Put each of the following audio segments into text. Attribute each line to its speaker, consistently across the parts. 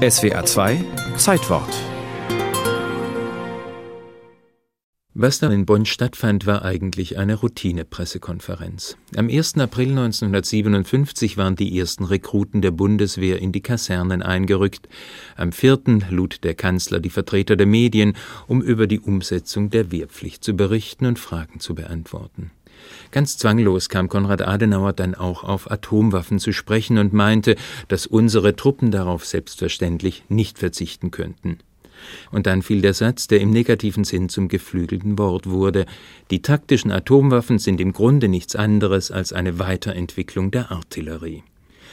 Speaker 1: SWA 2 Zeitwort
Speaker 2: Was da in Bonn stattfand, war eigentlich eine Routine-Pressekonferenz. Am 1. April 1957 waren die ersten Rekruten der Bundeswehr in die Kasernen eingerückt. Am 4. lud der Kanzler die Vertreter der Medien, um über die Umsetzung der Wehrpflicht zu berichten und Fragen zu beantworten. Ganz zwanglos kam Konrad Adenauer dann auch auf Atomwaffen zu sprechen und meinte, dass unsere Truppen darauf selbstverständlich nicht verzichten könnten. Und dann fiel der Satz, der im negativen Sinn zum geflügelten Wort wurde. Die taktischen Atomwaffen sind im Grunde nichts anderes als eine Weiterentwicklung der Artillerie.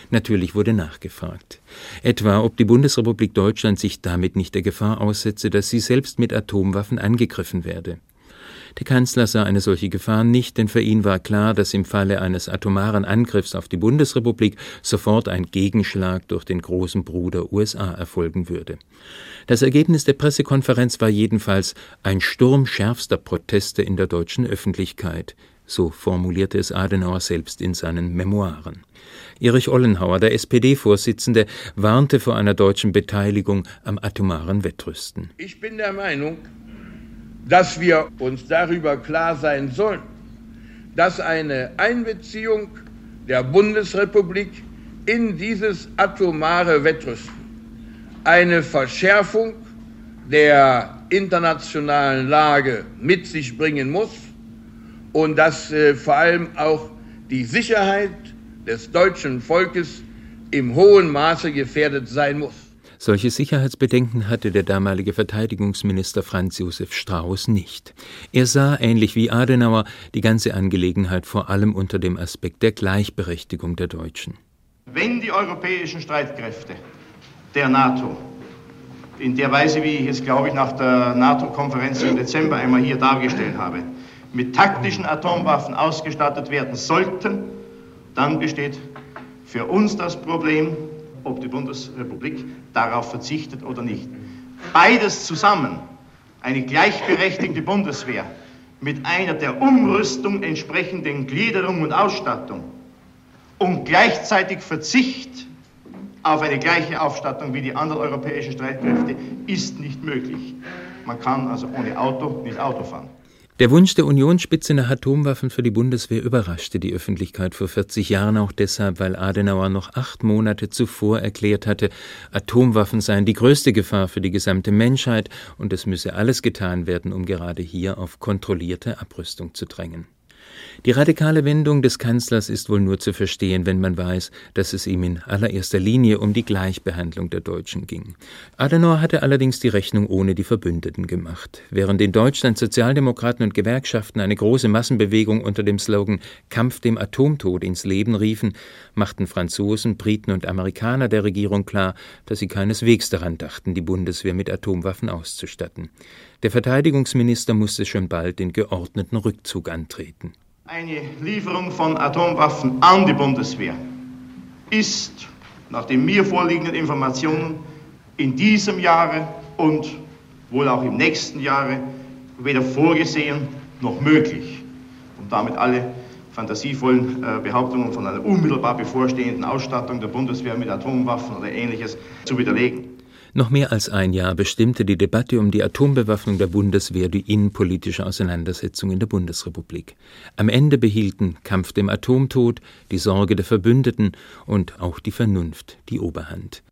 Speaker 2: Natürlich wurde nachgefragt. Etwa, ob die Bundesrepublik Deutschland sich damit nicht der Gefahr aussetze, dass sie selbst mit Atomwaffen angegriffen werde. Der Kanzler sah eine solche Gefahr nicht, denn für ihn war klar, dass im Falle eines atomaren Angriffs auf die Bundesrepublik sofort ein Gegenschlag durch den großen Bruder USA erfolgen würde. Das Ergebnis der Pressekonferenz war jedenfalls ein Sturm schärfster Proteste in der deutschen Öffentlichkeit, so formulierte es Adenauer selbst in seinen Memoiren. Erich Ollenhauer, der SPD-Vorsitzende, warnte vor einer deutschen Beteiligung am atomaren Wettrüsten.
Speaker 3: Ich bin der Meinung, dass wir uns darüber klar sein sollen, dass eine Einbeziehung der Bundesrepublik in dieses atomare Wettrüsten eine Verschärfung der internationalen Lage mit sich bringen muss und dass äh, vor allem auch die Sicherheit des deutschen Volkes im hohen Maße gefährdet sein muss.
Speaker 2: Solche Sicherheitsbedenken hatte der damalige Verteidigungsminister Franz Josef Strauß nicht. Er sah, ähnlich wie Adenauer, die ganze Angelegenheit vor allem unter dem Aspekt der Gleichberechtigung der Deutschen.
Speaker 4: Wenn die europäischen Streitkräfte der NATO in der Weise, wie ich es, glaube ich, nach der NATO-Konferenz im Dezember einmal hier dargestellt habe, mit taktischen Atomwaffen ausgestattet werden sollten, dann besteht für uns das Problem, ob die Bundesrepublik darauf verzichtet oder nicht. Beides zusammen, eine gleichberechtigte Bundeswehr mit einer der Umrüstung entsprechenden Gliederung und Ausstattung und gleichzeitig Verzicht auf eine gleiche Ausstattung wie die anderen europäischen Streitkräfte ist nicht möglich. Man kann also ohne Auto nicht Auto fahren.
Speaker 2: Der Wunsch der Unionsspitze nach Atomwaffen für die Bundeswehr überraschte die Öffentlichkeit vor 40 Jahren auch deshalb, weil Adenauer noch acht Monate zuvor erklärt hatte, Atomwaffen seien die größte Gefahr für die gesamte Menschheit und es müsse alles getan werden, um gerade hier auf kontrollierte Abrüstung zu drängen. Die radikale Wendung des Kanzlers ist wohl nur zu verstehen, wenn man weiß, dass es ihm in allererster Linie um die Gleichbehandlung der Deutschen ging. Adenauer hatte allerdings die Rechnung ohne die Verbündeten gemacht. Während in Deutschland Sozialdemokraten und Gewerkschaften eine große Massenbewegung unter dem Slogan Kampf dem Atomtod ins Leben riefen, machten Franzosen, Briten und Amerikaner der Regierung klar, dass sie keineswegs daran dachten, die Bundeswehr mit Atomwaffen auszustatten. Der Verteidigungsminister musste schon bald den geordneten Rückzug antreten.
Speaker 4: Eine Lieferung von Atomwaffen an die Bundeswehr ist nach den mir vorliegenden Informationen in diesem Jahre und wohl auch im nächsten Jahre weder vorgesehen noch möglich. Und damit alle fantasievollen äh, Behauptungen von einer unmittelbar bevorstehenden Ausstattung der Bundeswehr mit Atomwaffen oder ähnliches zu widerlegen.
Speaker 2: Noch mehr als ein Jahr bestimmte die Debatte um die Atombewaffnung der Bundeswehr die innenpolitische Auseinandersetzung in der Bundesrepublik. Am Ende behielten Kampf dem Atomtod, die Sorge der Verbündeten und auch die Vernunft die Oberhand.